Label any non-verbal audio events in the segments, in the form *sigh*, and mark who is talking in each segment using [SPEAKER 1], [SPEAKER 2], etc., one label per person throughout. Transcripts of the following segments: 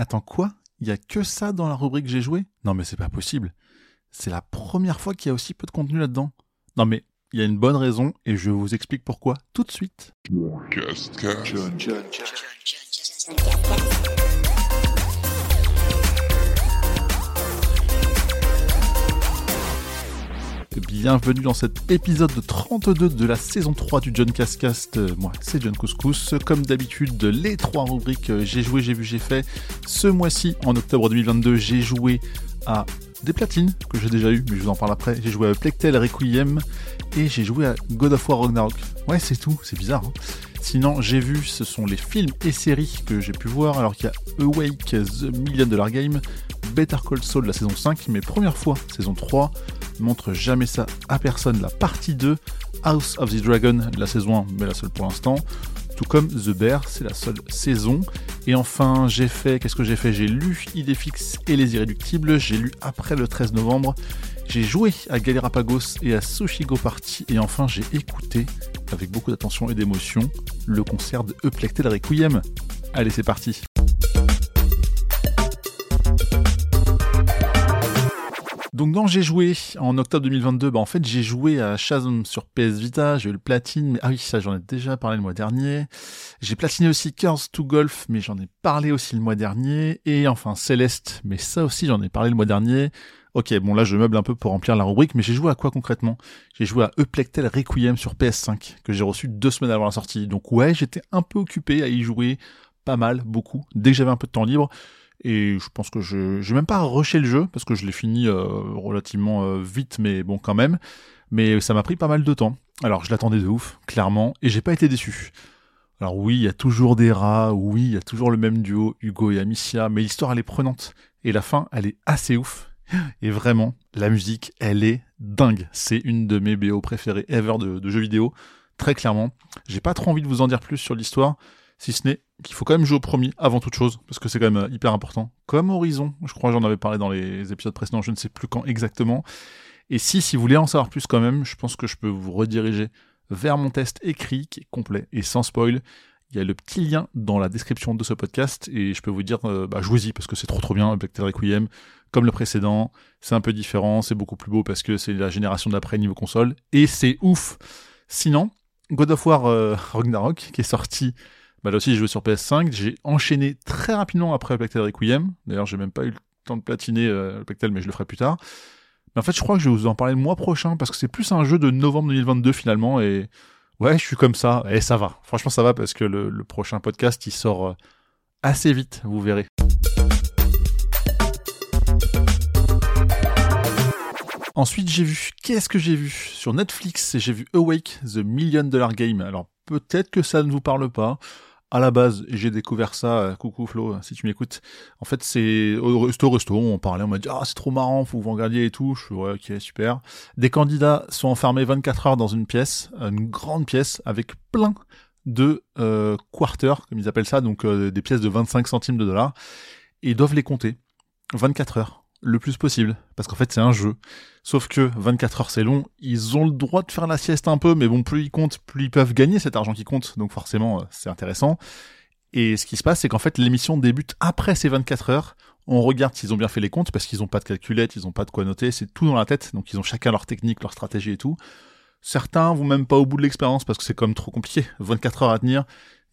[SPEAKER 1] Attends, quoi Il y a que ça dans la rubrique j'ai joué Non mais c'est pas possible. C'est la première fois qu'il y a aussi peu de contenu là-dedans. Non mais il y a une bonne raison et je vous explique pourquoi tout de suite. Bienvenue dans cet épisode 32 de la saison 3 du John Cascast. Euh, moi, c'est John Couscous. Comme d'habitude, les trois rubriques euh, j'ai joué, j'ai vu, j'ai fait. Ce mois-ci, en octobre 2022, j'ai joué à des platines que j'ai déjà eu, mais je vous en parle après. J'ai joué à Plectel Requiem et j'ai joué à God of War Ragnarok. Ouais, c'est tout, c'est bizarre. Hein. Sinon, j'ai vu, ce sont les films et séries que j'ai pu voir, alors qu'il y a Awake, The Million Dollar Game, Better Call Saul, la saison 5, mais première fois, saison 3, montre jamais ça à personne, la partie 2, House of the Dragon, la saison 1, mais la seule pour l'instant, tout comme The Bear, c'est la seule saison. Et enfin, j'ai fait, qu'est-ce que j'ai fait? J'ai lu Idéfix et Les Irréductibles, j'ai lu après le 13 novembre, j'ai joué à Galerapagos et à Sushigo Party, et enfin j'ai écouté, avec beaucoup d'attention et d'émotion, le concert de Eplectel Requiem. Allez, c'est parti Donc dans j'ai joué en octobre 2022, bah en fait j'ai joué à Shazam sur PS Vita, j'ai eu le platine, mais ah oui ça j'en ai déjà parlé le mois dernier. J'ai platiné aussi Curse to Golf, mais j'en ai parlé aussi le mois dernier. Et enfin Céleste, mais ça aussi j'en ai parlé le mois dernier. Ok, bon là je meuble un peu pour remplir la rubrique, mais j'ai joué à quoi concrètement? J'ai joué à Eplectel Requiem sur PS5, que j'ai reçu deux semaines avant la sortie. Donc ouais, j'étais un peu occupé à y jouer, pas mal, beaucoup, dès que j'avais un peu de temps libre. Et je pense que je j'ai même pas rushé le jeu parce que je l'ai fini euh, relativement euh, vite, mais bon quand même. Mais ça m'a pris pas mal de temps. Alors je l'attendais de ouf, clairement, et j'ai pas été déçu. Alors oui, il y a toujours des rats, oui, il y a toujours le même duo, Hugo et Amicia, mais l'histoire elle est prenante. Et la fin, elle est assez ouf. Et vraiment, la musique, elle est dingue. C'est une de mes BO préférées ever de, de jeux vidéo, très clairement. J'ai pas trop envie de vous en dire plus sur l'histoire, si ce n'est qu'il faut quand même jouer au premier avant toute chose, parce que c'est quand même euh, hyper important. Comme Horizon, je crois j'en avais parlé dans les épisodes précédents, je ne sais plus quand exactement. Et si, si vous voulez en savoir plus quand même, je pense que je peux vous rediriger vers mon test écrit qui est complet et sans spoil. Il y a le petit lien dans la description de ce podcast et je peux vous dire, euh, bah, jouez-y parce que c'est trop trop bien, Bacter Requiem, comme le précédent. C'est un peu différent, c'est beaucoup plus beau parce que c'est la génération d'après niveau console et c'est ouf. Sinon, God of War euh, Ragnarok qui est sorti bah là aussi, j'ai joué sur PS5. J'ai enchaîné très rapidement après Plectel Requiem. D'ailleurs, j'ai même pas eu le temps de platiner euh, Plectel, mais je le ferai plus tard. Mais en fait, je crois que je vais vous en parler le mois prochain parce que c'est plus un jeu de novembre 2022 finalement. Et ouais, je suis comme ça. Et ça va. Franchement, ça va parce que le, le prochain podcast, il sort euh, assez vite, vous verrez. Ensuite, j'ai vu, qu'est-ce que j'ai vu Sur Netflix, j'ai vu Awake, The Million Dollar Game. Alors, peut-être que ça ne vous parle pas à la base, j'ai découvert ça, euh, coucou Flo, si tu m'écoutes. En fait, c'est au resto, on parlait, on m'a dit, ah, c'est trop marrant, faut que vous regardiez et tout. Je suis, ouais, ok, super. Des candidats sont enfermés 24 heures dans une pièce, une grande pièce, avec plein de euh, quarters, comme ils appellent ça, donc euh, des pièces de 25 centimes de dollars, et ils doivent les compter. 24 heures le plus possible, parce qu'en fait c'est un jeu. Sauf que 24 heures c'est long, ils ont le droit de faire la sieste un peu, mais bon, plus ils comptent, plus ils peuvent gagner cet argent qui compte, donc forcément euh, c'est intéressant. Et ce qui se passe, c'est qu'en fait l'émission débute après ces 24 heures, on regarde s'ils ont bien fait les comptes, parce qu'ils ont pas de calculette, ils ont pas de quoi noter, c'est tout dans la tête, donc ils ont chacun leur technique, leur stratégie et tout. Certains vont même pas au bout de l'expérience, parce que c'est comme trop compliqué, 24 heures à tenir,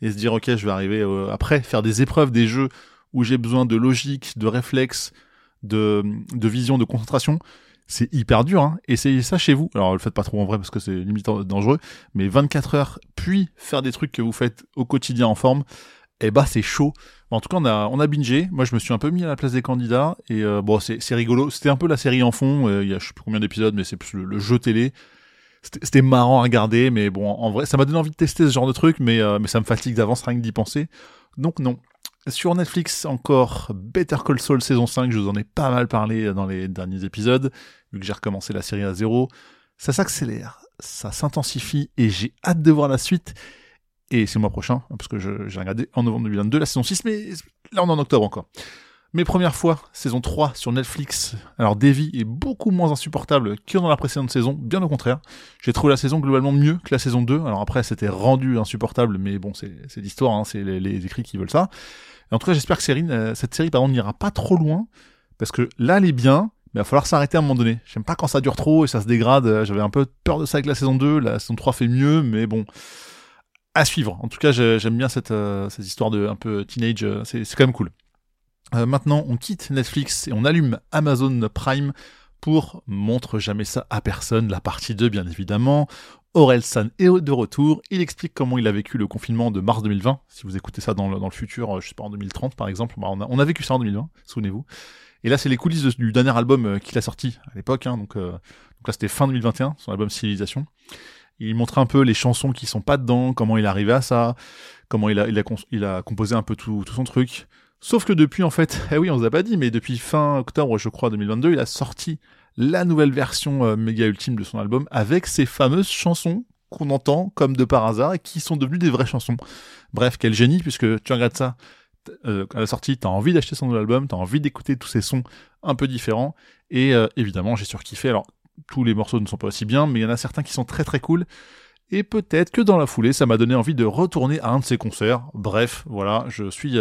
[SPEAKER 1] et se dire ok je vais arriver euh, après, faire des épreuves, des jeux où j'ai besoin de logique, de réflexe, de, vision, de concentration, c'est hyper dur. Hein. Essayez ça chez vous. Alors, le faites pas trop en vrai parce que c'est limite dangereux. Mais 24 heures, puis faire des trucs que vous faites au quotidien en forme, eh bah c'est chaud. En tout cas, on a, on a bingé. Moi, je me suis un peu mis à la place des candidats. Et euh, bon, c'est rigolo. C'était un peu la série en fond. Euh, il y a je sais plus combien d'épisodes, mais c'est plus le, jeu télé. C'était marrant à regarder, mais bon, en vrai, ça m'a donné envie de tester ce genre de truc, mais, euh, mais ça me fatigue d'avance rien que d'y penser. Donc non, sur Netflix, encore Better Call Saul saison 5, je vous en ai pas mal parlé dans les derniers épisodes, vu que j'ai recommencé la série à zéro. Ça s'accélère, ça s'intensifie et j'ai hâte de voir la suite. Et c'est le mois prochain, parce que j'ai regardé en novembre 2022 la saison 6, mais là on est en octobre encore. Mes premières fois, saison 3 sur Netflix. Alors Davy est beaucoup moins insupportable que dans la précédente saison, bien au contraire. J'ai trouvé la saison globalement mieux que la saison 2. Alors après, c'était rendu insupportable, mais bon, c'est l'histoire, hein, c'est les, écrits qui veulent ça. en tout cas, j'espère que série, euh, cette série, pardon, n'ira pas trop loin, parce que là, elle est bien, mais il va falloir s'arrêter à un moment donné. J'aime pas quand ça dure trop et ça se dégrade. J'avais un peu peur de ça avec la saison 2. La saison 3 fait mieux, mais bon, à suivre. En tout cas, j'aime bien cette, euh, cette histoire de un peu teenage. Euh, c'est quand même cool. Euh, maintenant, on quitte Netflix et on allume Amazon Prime pour Montre jamais ça à personne, la partie 2 bien évidemment. Aurel San est de retour, il explique comment il a vécu le confinement de mars 2020, si vous écoutez ça dans le, futur, euh, je sais pas, en 2030 par exemple, bah, on, a, vécu ça en 2020, souvenez-vous. Et là c'est les coulisses du dernier album euh, qu'il a sorti à l'époque, hein, donc, là c'était fin 2021, son album Civilisation. Il montre un peu les chansons qui sont pas dedans, comment il est arrivé à ça, comment il a, composé un peu tout son truc. Sauf que depuis, en fait, *laughs* eh oui, on vous a pas dit, mais depuis fin octobre, je crois, 2022, il a sorti la nouvelle version euh, méga ultime de son album avec ces fameuses chansons qu'on entend comme de par hasard et qui sont devenues des vraies chansons. Bref, quel génie, puisque tu regardes ça euh, à la sortie, t'as envie d'acheter son nouvel album, t'as envie d'écouter tous ces sons un peu différents, et euh, évidemment, j'ai surkiffé. Alors, tous les morceaux ne sont pas aussi bien, mais il y en a certains qui sont très très cool. Et peut-être que dans la foulée, ça m'a donné envie de retourner à un de ses concerts. Bref, voilà, je suis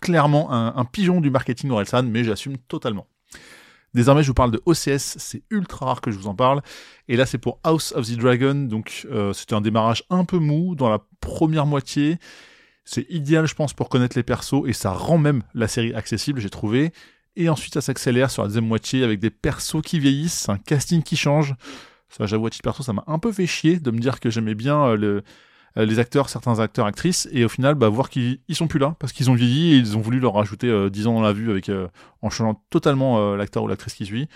[SPEAKER 1] clairement un, pigeon du marketing Orelsan, mais j'assume totalement. Désormais, je vous parle de OCS, c'est ultra rare que je vous en parle. Et là, c'est pour House of the Dragon, donc euh, c'était un démarrage un peu mou dans la première moitié. C'est idéal, je pense, pour connaître les persos, et ça rend même la série accessible, j'ai trouvé. Et ensuite, ça s'accélère sur la deuxième moitié avec des persos qui vieillissent, un casting qui change. Ça, j'avoue, à titre perso, ça m'a un peu fait chier de me dire que j'aimais bien euh, le, les acteurs, certains acteurs, actrices, et au final, bah, voir qu'ils ils sont plus là parce qu'ils ont vieilli et ils ont voulu leur rajouter euh, 10 ans dans la vue avec euh, en changeant totalement euh, l'acteur ou l'actrice qui suit.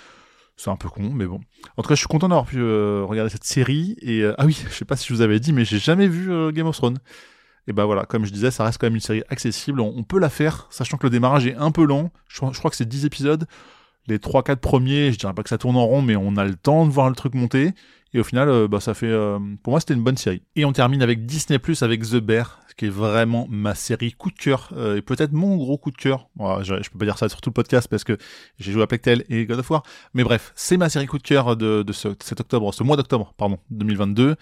[SPEAKER 1] C'est un peu con, mais bon. En tout cas, je suis content d'avoir pu regarder cette série. Et ah oui, je sais pas si je vous avais dit, mais j'ai jamais vu Game of Thrones. Et bah voilà, comme je disais, ça reste quand même une série accessible. On, peut la faire, sachant que le démarrage est un peu lent. Je crois que c'est 10 épisodes. Les 3-4 premiers, je dirais pas que ça tourne en rond, mais on a le temps de voir le truc monter. Et au final, euh, bah, ça fait, euh, pour moi, c'était une bonne série. Et on termine avec Disney Plus avec The Bear, qui est vraiment ma série coup de cœur euh, et peut-être mon gros coup de cœur. je, peux pas dire ça sur tout le podcast parce que j'ai joué à Plectel et God of War, mais bref, c'est ma série coup de cœur de, de ce, cet octobre, ce mois d'octobre, pardon, 2022.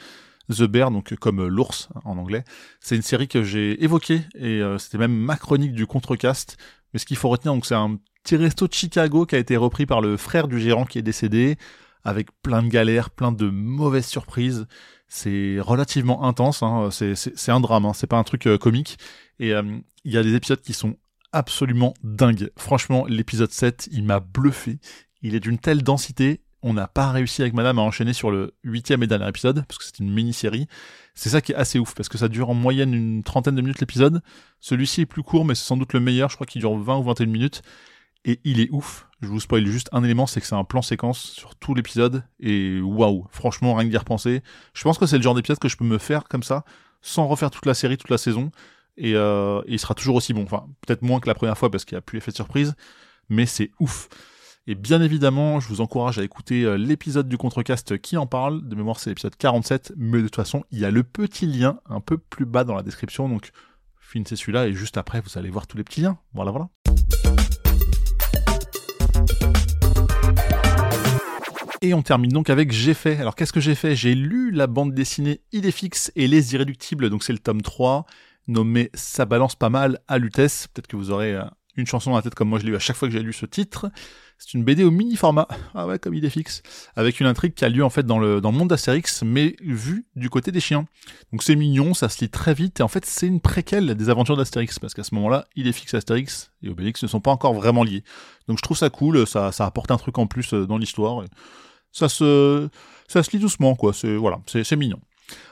[SPEAKER 1] The Bear, donc comme l'ours en anglais. C'est une série que j'ai évoquée et c'était même ma chronique du contrecast. Mais ce qu'il faut retenir, donc c'est un petit resto de Chicago qui a été repris par le frère du gérant qui est décédé avec plein de galères, plein de mauvaises surprises. C'est relativement intense, hein. c'est un drame, hein. c'est pas un truc euh, comique. Et euh, il y a des épisodes qui sont absolument dingues. Franchement, l'épisode 7, il m'a bluffé. Il est d'une telle densité, on n'a pas réussi avec madame à enchaîner sur le huitième et dernier épisode, parce que c'est une mini-série. C'est ça qui est assez ouf, parce que ça dure en moyenne une trentaine de minutes l'épisode. Celui-ci est plus court, mais c'est sans doute le meilleur, je crois qu'il dure 20 ou 21 minutes et il est ouf. Je vous spoil juste un élément, c'est que c'est un plan séquence sur tout l'épisode et waouh, franchement rien que d'y repenser. Je pense que c'est le genre d'épisode que je peux me faire comme ça, sans refaire toute la série, toute la saison, et, euh, il sera toujours aussi bon. Enfin, peut-être moins que la première fois parce qu'il n'y a plus effet de surprise, mais c'est ouf. Et bien évidemment, je vous encourage à écouter euh, l'épisode du Contrecast qui en parle. De mémoire, c'est l'épisode 47, mais de toute façon, il y a le petit lien un peu plus bas dans la description, donc finissez celui-là et juste après, vous allez voir tous les petits liens. Voilà, voilà. Et on termine donc avec J'ai fait. Alors qu'est-ce que j'ai fait? J'ai lu la bande dessinée Idéfix et Les Irréductibles, donc c'est le tome 3, nommé Ça balance pas mal à Lutèce. Peut-être que vous aurez euh, une chanson dans la tête comme moi je l'ai eu à chaque fois que j'ai lu ce titre. C'est une BD au mini format, ah ouais comme Idéfix, avec une intrigue qui a lieu en fait dans le, monde d'Astérix, mais vue du côté des chiens. Donc c'est mignon, ça se lit très vite, et en fait c'est une préquelle des aventures d'Astérix, parce qu'à ce moment-là, Idéfix, Astérix et Obélix ne sont pas encore vraiment liés. Donc je trouve ça cool, ça, ça apporte un truc en plus euh, dans l'histoire ça se, ça se lit doucement, quoi. C'est, voilà, c'est, mignon.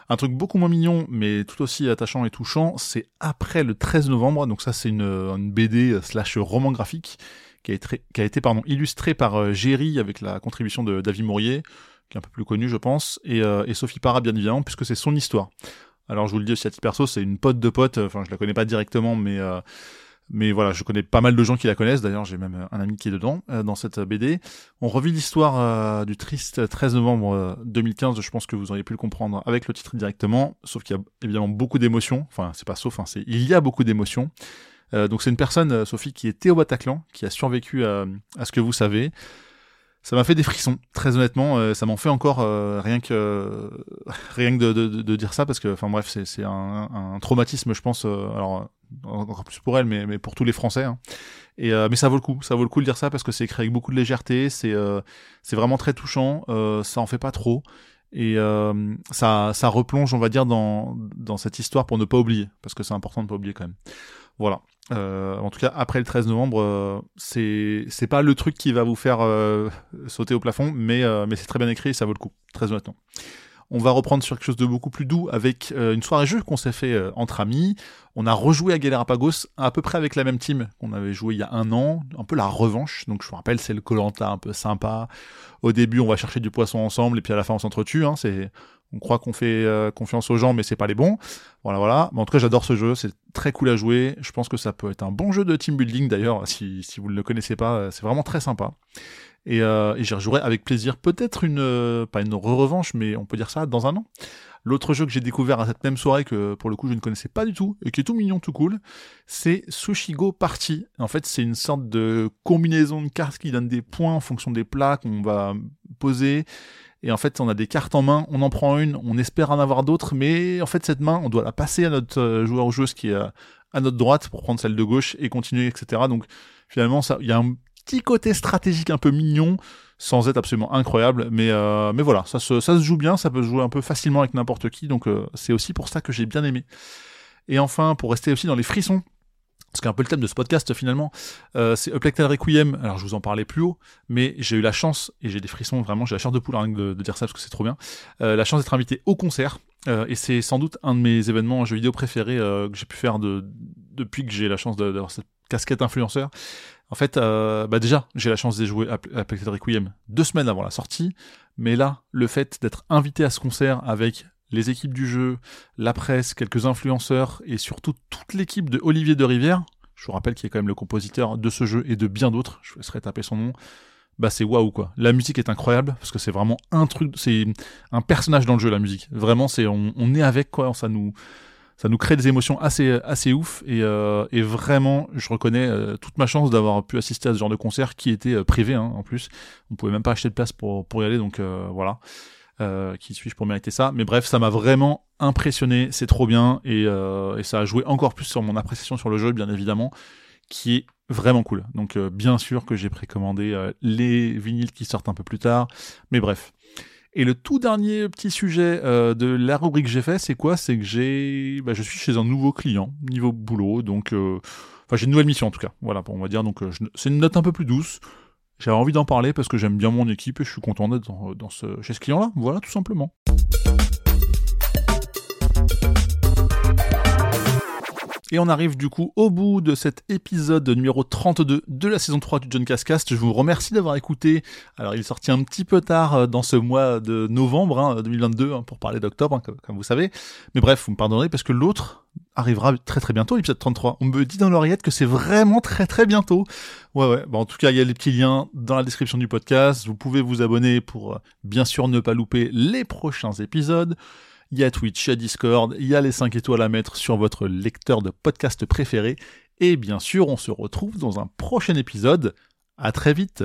[SPEAKER 1] Un truc beaucoup moins mignon, mais tout aussi attachant et touchant, c'est après le 13 novembre. Donc ça, c'est une, une BD slash roman graphique qui a été, qui a été pardon, illustré par euh, Géry avec la contribution de David Mourier, qui est un peu plus connu, je pense, et, euh, et Sophie Parra, bien évidemment, puisque c'est son histoire. Alors je vous le dis aussi à titre perso, c'est une pote de pote, enfin je la connais pas directement, mais euh, mais voilà, je connais pas mal de gens qui la connaissent. D'ailleurs, j'ai même un ami qui est dedans, euh, dans cette BD. On revit l'histoire euh, du triste 13 novembre 2015. Euh, je pense que vous auriez pu le comprendre avec le titre directement. Sauf qu'il y a évidemment beaucoup d'émotions. Enfin, c'est pas sauf, hein, c'est il y a beaucoup d'émotions. donc c'est une personne, Sophie, qui était au Bataclan, qui a survécu à, à ce que vous savez. Ça m'a fait des frissons, très honnêtement. ça m'en fait encore rien que rien que de, dire ça parce que, enfin bref, c'est un, traumatisme, je pense. alors encore plus pour elle, mais, pour tous les Français. Hein. Et mais ça vaut le coup, ça vaut le coup de dire ça parce que c'est écrit avec beaucoup de légèreté. C'est c'est vraiment très touchant. ça en fait pas trop et euh, ça, ça replonge, on va dire, dans, dans cette histoire pour ne pas oublier, parce que c'est important de ne pas oublier quand même. Voilà. Euh, en tout cas, après le 13 novembre, euh, c'est pas le truc qui va vous faire euh, sauter au plafond, mais euh, mais c'est très bien écrit, et ça vaut le coup, très honnêtement. On va reprendre sur quelque chose de beaucoup plus doux avec euh, une soirée jeu qu'on s'est fait euh, entre amis. On a rejoué à Galerapagos à peu près avec la même team qu'on avait joué il y a un an, un peu la revanche. Donc je vous rappelle, c'est le Colanta un peu sympa. Au début, on va chercher du poisson ensemble et puis à la fin, on s'entretue. Hein. C'est on croit qu'on fait euh, confiance aux gens, mais c'est pas les bons. Voilà, voilà. Mais en tout cas, j'adore ce jeu. C'est très cool à jouer. Je pense que ça peut être un bon jeu de team building d'ailleurs. Si, vous ne le connaissez pas, c'est vraiment très sympa. Et, euh, et j'y rejouerai avec plaisir. Peut-être une, euh, pas une re-revanche, mais on peut dire ça dans un an. L'autre jeu que j'ai découvert à cette même soirée que pour le coup je ne connaissais pas du tout et qui est tout mignon, tout cool, c'est Sushigo Party. En fait, c'est une sorte de combinaison de cartes qui donne des points en fonction des plats qu'on va poser. Et en fait, on a des cartes en main, on en prend une, on espère en avoir d'autres, mais en fait, cette main, on doit la passer à notre euh, joueur ou joueuse qui est à notre droite pour prendre celle de gauche et continuer, etc. Donc, finalement, il y a un petit côté stratégique un peu mignon, sans être absolument incroyable. Mais, euh, voilà, ça se, joue bien, ça peut se jouer un peu facilement avec n'importe qui, donc euh, c'est aussi pour ça que j'ai bien aimé. Et enfin, pour rester aussi dans les frissons, parce qu'un peu le thème de ce podcast finalement, euh, c'est Uplectal Requiem. Alors je vous en parlais plus haut, mais j'ai eu la chance, et j'ai des frissons vraiment, j'ai la chance de poule de, de, dire ça parce que c'est trop bien, euh, la chance d'être invité au concert. Euh, et c'est sans doute un de mes événements en jeu vidéo préférés euh, que j'ai pu faire de, depuis que j'ai la chance d'avoir cette casquette influenceur. En fait, bah déjà, j'ai la chance de jouer à, à Requiem deux semaines avant la sortie, mais là, le fait d'être invité à ce concert avec les équipes du jeu, la presse, quelques influenceurs et surtout toute l'équipe de Olivier de Rivière, je vous rappelle qu'il est quand même le compositeur de ce jeu et de bien d'autres, je vous laisserai taper son nom, bah c'est waouh quoi. La musique est incroyable parce que c'est vraiment un truc, c'est un personnage dans le jeu la musique. Vraiment c'est on, est avec quoi, ça nous ça nous crée des émotions assez assez ouf et, euh, vraiment je reconnais euh, toute ma chance d'avoir pu assister à ce genre de concert qui était euh, privé hein, en plus. On pouvait même pas acheter de place pour pour y aller donc voilà euh, qui suis-je pour mériter ça? Mais bref ça m'a vraiment impressionné c'est trop bien et, et ça a joué encore plus sur mon appréciation sur le jeu bien évidemment qui est vraiment cool donc bien sûr que j'ai précommandé les vinyles qui sortent un peu plus tard mais bref et le tout dernier petit sujet euh, de la rubrique que j'ai fait, c'est quoi? C'est que j'ai, bah, je suis chez un nouveau client niveau boulot, donc, euh... enfin j'ai une nouvelle mission en tout cas. Voilà, on va dire. Donc euh, c'est une note un peu plus douce. J'avais envie d'en parler parce que j'aime bien mon équipe et je suis content d'être dans, ce, chez ce client-là. Voilà, tout simplement. Et on arrive du coup au bout de cet épisode numéro 32 de la saison 3 du John Cascast. Je vous remercie d'avoir écouté. Alors il est sorti un petit peu tard euh, dans ce mois de novembre hein, 2022 hein, pour parler d'octobre, hein, comme vous savez. Mais bref, vous me pardonnerez parce que l'autre arrivera très très bientôt, l'épisode 33. On me dit dans l'oreillette que c'est vraiment très très bientôt. Ouais ouais, en tout cas il y a les petits liens dans la description du podcast. Vous pouvez vous abonner pour euh, bien sûr ne pas louper les prochains épisodes il y a Twitch, il y a Discord, il y a les 5 étoiles à mettre sur votre lecteur de podcast préféré. Et bien sûr, on se retrouve dans un prochain épisode. À très vite.